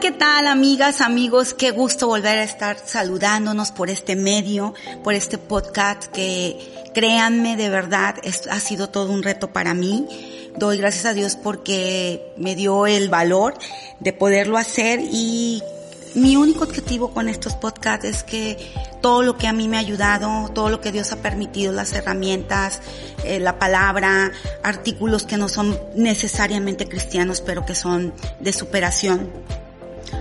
¿qué tal amigas, amigos? Qué gusto volver a estar saludándonos por este medio, por este podcast que créanme de verdad, ha sido todo un reto para mí. Doy gracias a Dios porque me dio el valor de poderlo hacer y mi único objetivo con estos podcasts es que todo lo que a mí me ha ayudado, todo lo que Dios ha permitido, las herramientas, eh, la palabra, artículos que no son necesariamente cristianos, pero que son de superación,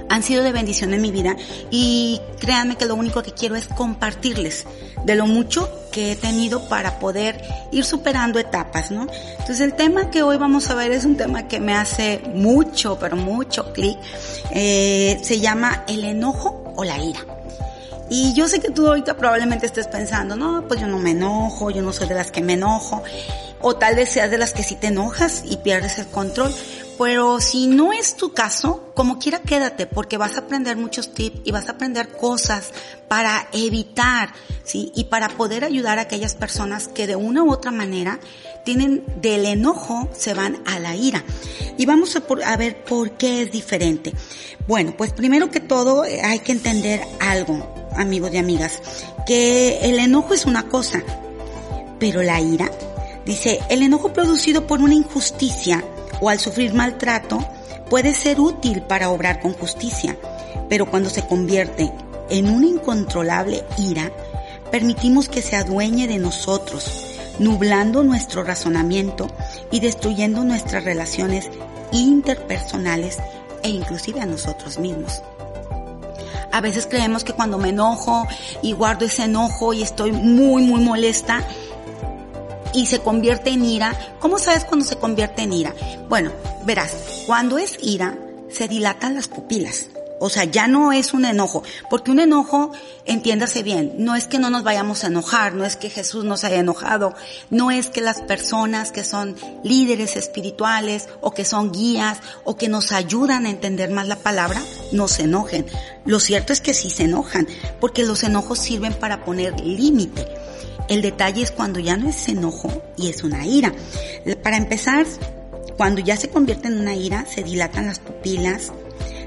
han sido de bendición en mi vida y créanme que lo único que quiero es compartirles de lo mucho que he tenido para poder ir superando etapas, ¿no? Entonces el tema que hoy vamos a ver es un tema que me hace mucho, pero mucho clic. Eh, se llama el enojo o la ira. Y yo sé que tú ahorita probablemente estés pensando, no, pues yo no me enojo, yo no soy de las que me enojo, o tal vez seas de las que sí te enojas y pierdes el control. Pero si no es tu caso, como quiera quédate, porque vas a aprender muchos tips y vas a aprender cosas para evitar, ¿sí? Y para poder ayudar a aquellas personas que de una u otra manera tienen del enojo, se van a la ira. Y vamos a, a ver por qué es diferente. Bueno, pues primero que todo eh, hay que entender algo, amigos y amigas, que el enojo es una cosa, pero la ira, dice, el enojo producido por una injusticia, o al sufrir maltrato puede ser útil para obrar con justicia, pero cuando se convierte en una incontrolable ira, permitimos que se adueñe de nosotros, nublando nuestro razonamiento y destruyendo nuestras relaciones interpersonales e inclusive a nosotros mismos. A veces creemos que cuando me enojo y guardo ese enojo y estoy muy, muy molesta, y se convierte en ira. ¿Cómo sabes cuando se convierte en ira? Bueno, verás, cuando es ira, se dilatan las pupilas. O sea, ya no es un enojo, porque un enojo, entiéndase bien, no es que no nos vayamos a enojar, no es que Jesús nos haya enojado, no es que las personas que son líderes espirituales o que son guías o que nos ayudan a entender más la palabra, no se enojen. Lo cierto es que sí se enojan, porque los enojos sirven para poner límite. El detalle es cuando ya no es enojo y es una ira. Para empezar, cuando ya se convierte en una ira, se dilatan las pupilas,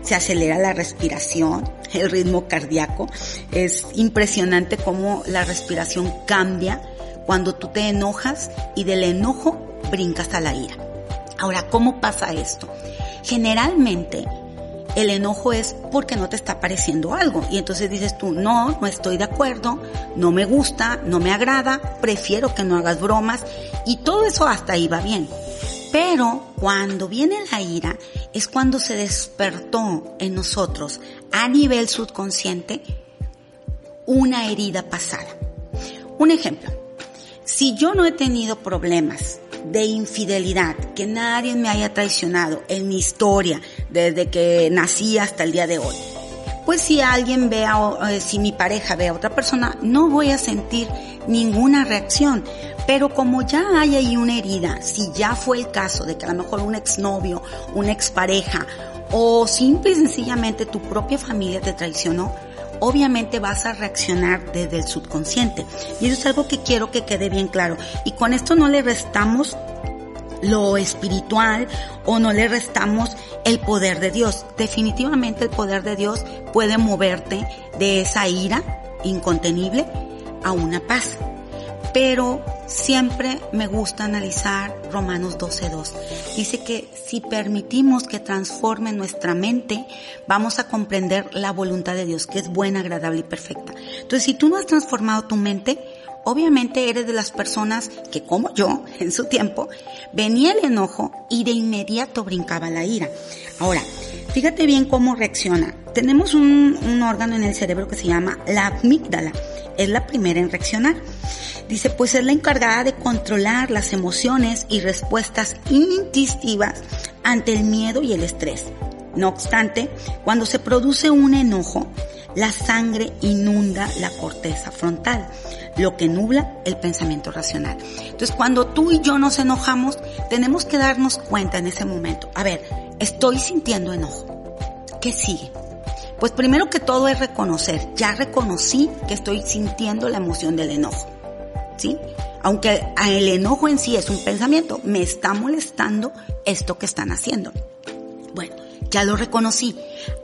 se acelera la respiración, el ritmo cardíaco. Es impresionante cómo la respiración cambia cuando tú te enojas y del enojo brincas a la ira. Ahora, ¿cómo pasa esto? Generalmente el enojo es porque no te está pareciendo algo. Y entonces dices tú, no, no estoy de acuerdo, no me gusta, no me agrada, prefiero que no hagas bromas. Y todo eso hasta ahí va bien. Pero cuando viene la ira es cuando se despertó en nosotros a nivel subconsciente una herida pasada. Un ejemplo, si yo no he tenido problemas de infidelidad, que nadie me haya traicionado en mi historia desde que nací hasta el día de hoy. Pues si alguien ve a, eh, si mi pareja ve a otra persona, no voy a sentir ninguna reacción. Pero como ya hay ahí una herida, si ya fue el caso de que a lo mejor un exnovio, una expareja o simple y sencillamente tu propia familia te traicionó, obviamente vas a reaccionar desde el subconsciente. Y eso es algo que quiero que quede bien claro. Y con esto no le restamos lo espiritual o no le restamos el poder de Dios. Definitivamente el poder de Dios puede moverte de esa ira incontenible a una paz. Pero siempre me gusta analizar Romanos 12.2. Dice que si permitimos que transforme nuestra mente, vamos a comprender la voluntad de Dios, que es buena, agradable y perfecta. Entonces, si tú no has transformado tu mente, obviamente eres de las personas que, como yo, en su tiempo, venía el enojo y de inmediato brincaba la ira. Ahora, fíjate bien cómo reacciona. Tenemos un, órgano en el cerebro que se llama la amígdala. Es la primera en reaccionar. Dice, pues es la encargada de controlar las emociones y respuestas instintivas ante el miedo y el estrés. No obstante, cuando se produce un enojo, la sangre inunda la corteza frontal, lo que nubla el pensamiento racional. Entonces, cuando tú y yo nos enojamos, tenemos que darnos cuenta en ese momento. A ver, estoy sintiendo enojo. ¿Qué sigue? Pues primero que todo es reconocer. Ya reconocí que estoy sintiendo la emoción del enojo. ¿sí? Aunque el enojo en sí es un pensamiento, me está molestando esto que están haciendo. Bueno, Ya lo reconocí.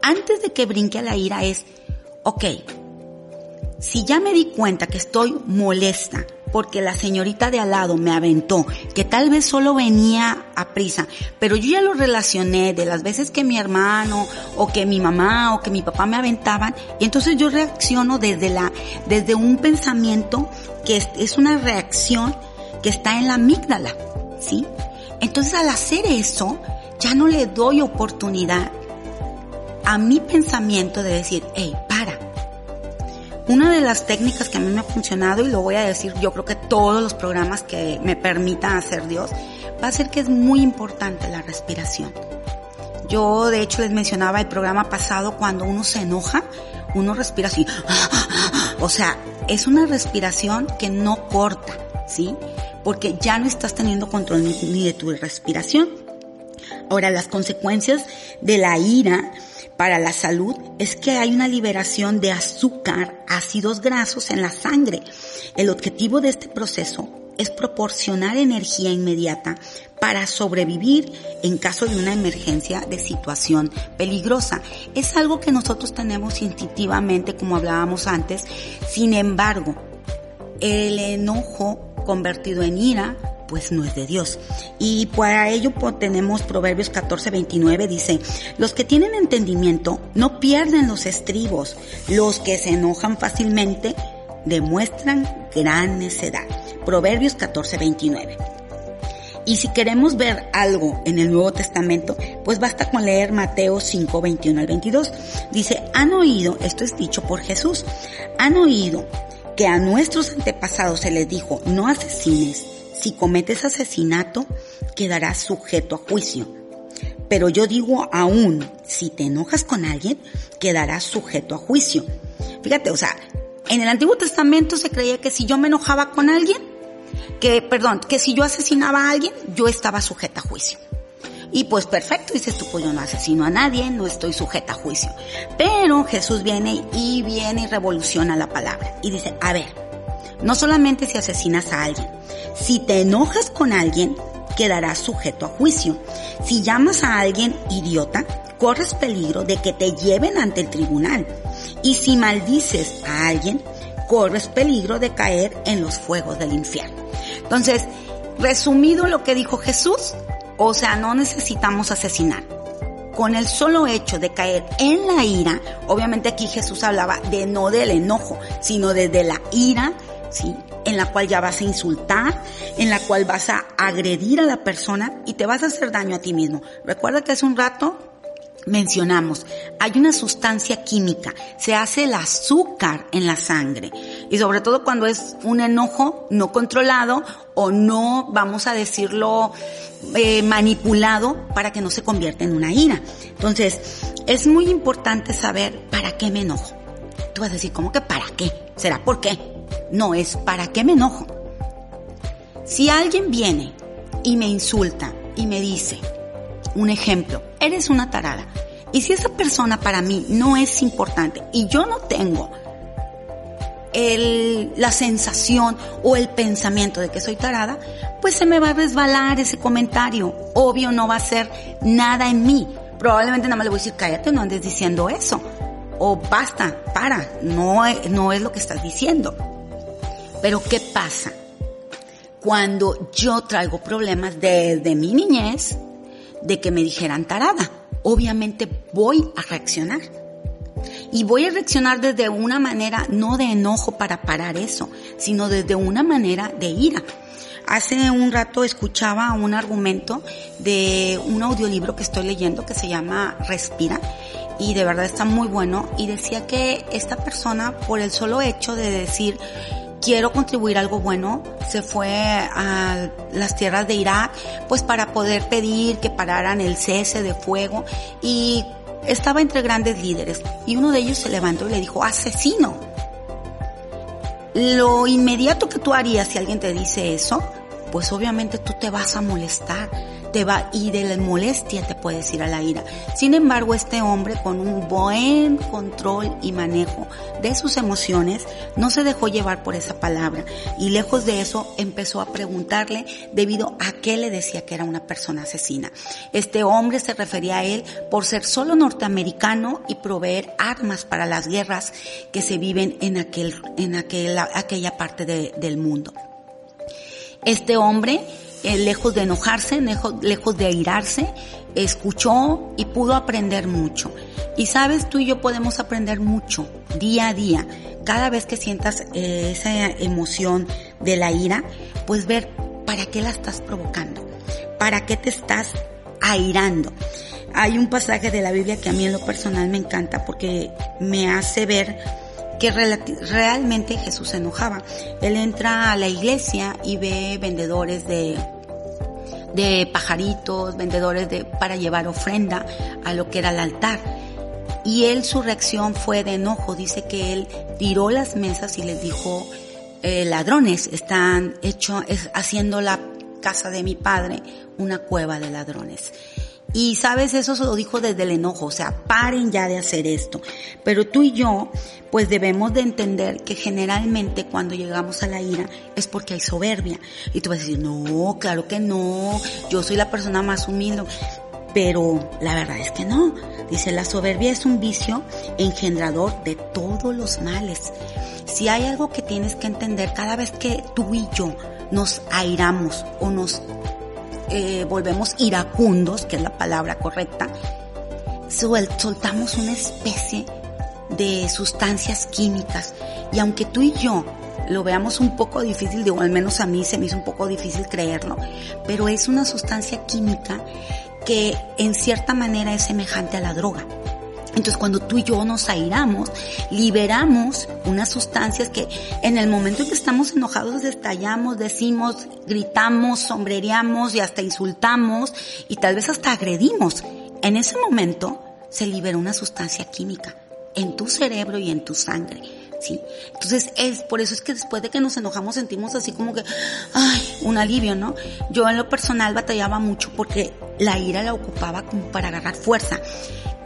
Antes de que brinque a la ira es, ok, si ya me di cuenta que estoy molesta porque la señorita de al lado me aventó, que tal vez solo venía a prisa, pero yo ya lo relacioné de las veces que mi hermano o que mi mamá o que mi papá me aventaban y entonces yo reacciono desde la desde un pensamiento que es, una reacción que está en la amígdala, ¿sí? Entonces al hacer eso, ya no le doy oportunidad a mi pensamiento de decir, hey. Una de las técnicas que a mí me ha funcionado, y lo voy a decir yo creo que todos los programas que me permitan hacer Dios, va a ser que es muy importante la respiración. Yo de hecho les mencionaba el programa pasado, cuando uno se enoja, uno respira así. O sea, es una respiración que no corta, ¿sí? Porque ya no estás teniendo control ni de tu respiración. Ahora, las consecuencias de la ira para la salud es que hay una liberación de azúcar, ácidos grasos en la sangre. El objetivo de este proceso es proporcionar energía inmediata para sobrevivir en caso de una emergencia de situación peligrosa. Es algo que nosotros tenemos instintivamente, como hablábamos antes. Sin embargo, el enojo convertido en ira pues no es de Dios. Y para ello pues, tenemos Proverbios 14, 29, dice, los que tienen entendimiento no pierden los estribos, los que se enojan fácilmente demuestran gran necedad. Proverbios 14, 29. Y si queremos ver algo en el Nuevo Testamento, pues basta con leer Mateo 5, 21 al 22. Dice, han oído, esto es dicho por Jesús, han oído que a nuestros antepasados se les dijo, no asesines, si cometes asesinato, quedarás sujeto a juicio. Pero yo digo aún, si te enojas con alguien, quedarás sujeto a juicio. Fíjate, o sea, en el Antiguo Testamento se creía que si yo me enojaba con alguien, que, perdón, que si yo asesinaba a alguien, yo estaba sujeta a juicio. Y pues perfecto, dices tú, pues yo no asesino a nadie, no estoy sujeta a juicio. Pero Jesús viene y viene y revoluciona la palabra. Y dice, a ver, no solamente si asesinas a alguien, si te enojas con alguien, quedarás sujeto a juicio. Si llamas a alguien idiota, corres peligro de que te lleven ante el tribunal. Y si maldices a alguien, corres peligro de caer en los fuegos del infierno. Entonces, resumido lo que dijo Jesús, o sea, no necesitamos asesinar. Con el solo hecho de caer en la ira, obviamente aquí Jesús hablaba de no del enojo, sino desde la ira, ¿sí? En la cual ya vas a insultar, en la cual vas a agredir a la persona y te vas a hacer daño a ti mismo. Recuerda que hace un rato mencionamos, hay una sustancia química, se hace el azúcar en la sangre y sobre todo cuando es un enojo no controlado o no, vamos a decirlo, eh, manipulado para que no se convierta en una ira. Entonces, es muy importante saber para qué me enojo. Tú vas a decir, ¿cómo que para qué? ¿Será por qué? No, es para qué me enojo. Si alguien viene y me insulta y me dice, un ejemplo, eres una tarada. Y si esa persona para mí no es importante y yo no tengo la sensación o el pensamiento de que soy tarada, pues se me va a resbalar ese comentario. Obvio no va a ser nada en mí. Probablemente nada más le voy a decir, cállate, no andes diciendo eso. O basta, para, no, no es lo que estás diciendo. Pero ¿qué pasa? Cuando yo traigo problemas desde mi niñez, de que me dijeran tarada. Obviamente voy a reaccionar. Y voy a reaccionar desde una manera no de enojo para parar eso, sino desde una manera de ira. Hace un rato escuchaba un argumento de un audiolibro que estoy leyendo que se llama Respira y de verdad está muy bueno y decía que esta persona por el solo hecho de decir quiero contribuir algo bueno, se fue a las tierras de Irak, pues para poder pedir que pararan el cese de fuego. Y estaba entre grandes líderes. Y uno de ellos se levantó y le dijo, asesino. Lo inmediato que tú harías si alguien te dice eso pues obviamente tú te vas a molestar, te va, y de la molestia te puedes ir a la ira. Sin embargo, este hombre con un buen control y manejo de sus emociones, no se dejó llevar por esa palabra, y lejos de eso empezó a preguntarle debido a qué le decía que era una persona asesina. Este hombre se refería a él por ser solo norteamericano y proveer armas para las guerras que se viven en aquel, en aquel, aquella parte del mundo. Este hombre, eh, lejos de enojarse, lejos, de airarse, escuchó y pudo aprender mucho. Y sabes, tú y yo podemos aprender mucho día a día. Cada vez que sientas eh, esa emoción de la ira, pues ver para qué la estás provocando, para qué te estás airando. Hay un pasaje de la Biblia que a mí en lo personal me encanta porque me hace ver que realmente Jesús se enojaba. Él entra a la iglesia y ve vendedores de de pajaritos, vendedores de para llevar ofrenda a lo que era el altar. Y él su reacción fue de enojo, dice que él tiró las mesas y les dijo, eh, ladrones están hecho, es, haciendo la casa de mi padre una cueva de ladrones. Y sabes, eso se lo dijo desde el enojo, o sea, paren ya de hacer esto. Pero tú y yo, pues debemos de entender que generalmente cuando llegamos a la ira es porque hay soberbia. Y tú vas a decir, no, claro que no, yo soy la persona más humilde. Pero la verdad es que no. Dice, la soberbia es un vicio engendrador de todos los males. Si hay algo que tienes que entender cada vez que tú y yo nos airamos o nos eh, volvemos iracundos, que es la palabra correcta, soltamos una especie de sustancias químicas. Y aunque tú y yo lo veamos un poco difícil, digo, al menos a mí se me hizo un poco difícil creerlo, pero es una sustancia química que en cierta manera es semejante a la droga. Entonces cuando tú y yo nos airamos, liberamos unas sustancias que en el momento en que estamos enojados estallamos, decimos, gritamos, sombrereamos y hasta insultamos y tal vez hasta agredimos. En ese momento se libera una sustancia química en tu cerebro y en tu sangre. ¿Sí? Entonces es por eso es que después de que nos enojamos sentimos así como que ay, un alivio, ¿no? Yo en lo personal batallaba mucho porque la ira la ocupaba como para agarrar fuerza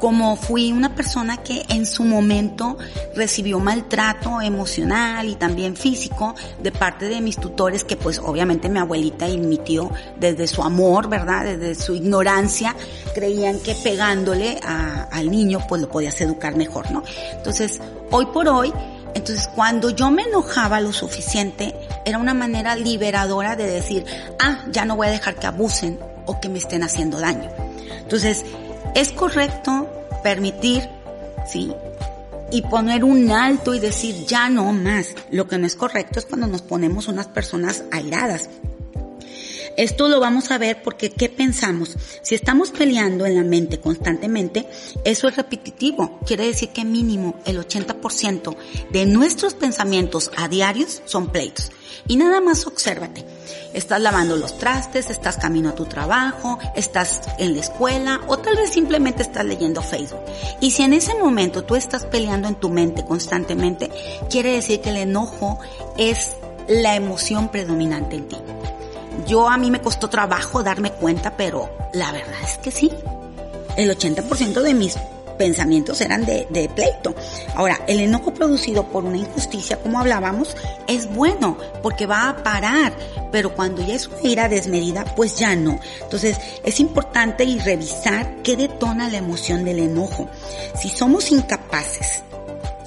como fui una persona que en su momento recibió maltrato emocional y también físico de parte de mis tutores, que pues obviamente mi abuelita y mi tío, desde su amor, ¿verdad? Desde su ignorancia, creían que pegándole al niño pues lo podías educar mejor, ¿no? Entonces, hoy por hoy, entonces cuando yo me enojaba lo suficiente, era una manera liberadora de decir, ah, ya no voy a dejar que abusen o que me estén haciendo daño. Entonces, es correcto permitir, ¿sí? Y poner un alto y decir ya no más. Lo que no es correcto es cuando nos ponemos unas personas airadas. Esto lo vamos a ver porque ¿qué pensamos? Si estamos peleando en la mente constantemente, eso es repetitivo. Quiere decir que mínimo el 80% de nuestros pensamientos a diarios son pleitos. Y nada más obsérvate. Estás lavando los trastes, estás camino a tu trabajo, estás en la escuela o tal vez simplemente estás leyendo Facebook. Y si en ese momento tú estás peleando en tu mente constantemente, quiere decir que el enojo es la emoción predominante en ti. Yo a mí me costó trabajo darme cuenta, pero la verdad es que sí. El 80% de mis pensamientos eran de, pleito. Ahora, el enojo producido por una injusticia, como hablábamos, es bueno porque va a parar, pero cuando ya es una ira desmedida, pues ya no. Entonces, es importante y revisar qué detona la emoción del enojo. Si somos incapaces,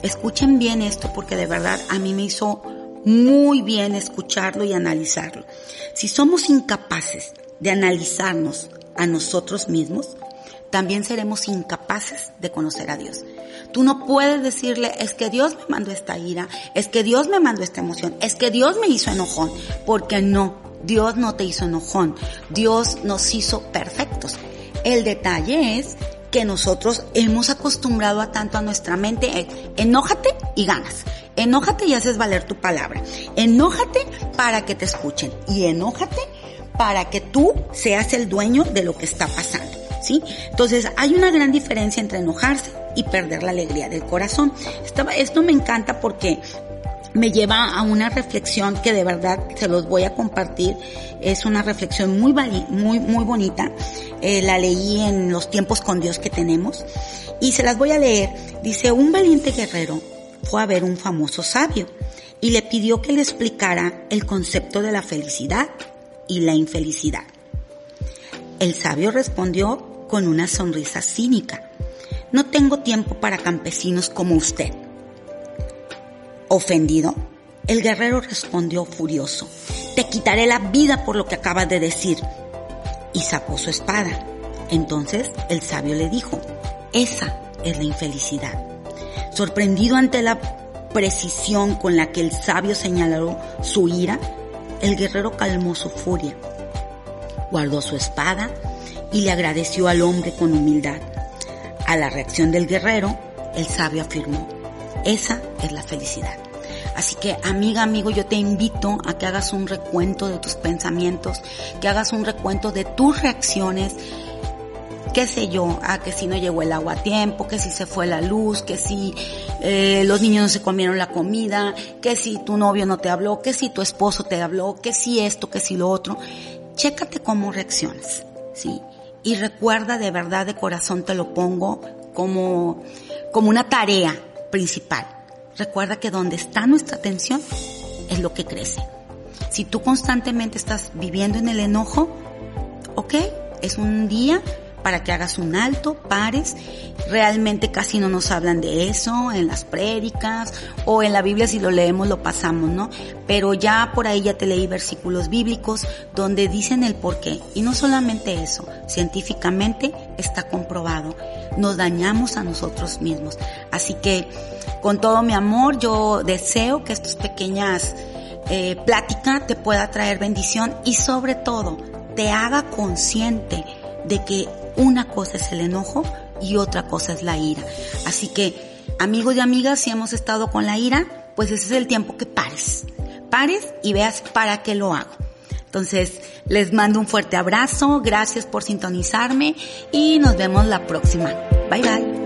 escuchen bien esto porque de verdad a mí me hizo muy bien escucharlo y analizarlo. Si somos incapaces de analizarnos a nosotros mismos, también seremos incapaces de conocer a Dios. Tú no puedes decirle, es que Dios me mandó esta ira, es que Dios me mandó esta emoción, es que Dios me hizo enojón, porque no, Dios no te hizo enojón, Dios nos hizo perfectos. El detalle es que nosotros hemos acostumbrado a tanto a nuestra mente, eh, enójate y ganas. Enójate y haces valer tu palabra. Enójate para que te escuchen. Y enójate para que tú seas el dueño de lo que está pasando. ¿sí? Entonces hay una gran diferencia entre enojarse y perder la alegría del corazón. Esto, me encanta porque me lleva a una reflexión que de verdad se los voy a compartir. Es una reflexión muy, muy, muy bonita. Eh, la leí en los tiempos con Dios que tenemos y se las voy a leer. Dice, un valiente guerrero fue a ver un famoso sabio y le pidió que le explicara el concepto de la felicidad y la infelicidad. El sabio respondió con una sonrisa cínica. No tengo tiempo para campesinos como usted. Ofendido, el guerrero respondió furioso, te quitaré la vida por lo que acabas de decir. Y sacó su espada. Entonces el sabio le dijo, esa es la infelicidad. Sorprendido ante la precisión con la que el sabio señaló su ira, el guerrero calmó su furia, guardó su espada y le agradeció al hombre con humildad. A la reacción del guerrero, el sabio afirmó, esa es la felicidad. Así que amiga, amigo, yo te invito a que hagas un recuento de tus pensamientos, que hagas un recuento de tus reacciones, qué sé yo, a que si no llegó el agua a tiempo, que si se fue la luz, que si eh, los niños no se comieron la comida, que si tu novio no te habló, que si tu esposo te habló, que si esto, que si lo otro. Chécate cómo reaccionas, ¿sí? Y recuerda de verdad, de corazón te lo pongo como, como una tarea principal. Recuerda que donde está nuestra atención es lo que crece. Si tú constantemente estás viviendo en el enojo, ok, es un día para que hagas un alto, pares. Realmente casi no nos hablan de eso en las prédicas o en la Biblia si lo leemos lo pasamos, ¿no? Pero ya por ahí ya te leí versículos bíblicos donde dicen el por qué. Y no solamente eso, científicamente está comprobado. Nos dañamos a nosotros mismos. Así que con todo mi amor yo deseo que estas pequeñas eh, pláticas te pueda traer bendición y sobre todo te haga consciente de que una cosa es el enojo y otra cosa es la ira. Así que, amigos y amigas, si hemos estado con la ira, pues ese es el tiempo que pares. Pares y veas para qué lo hago. Entonces, les mando un fuerte abrazo, gracias por sintonizarme y nos vemos la próxima. Bye bye.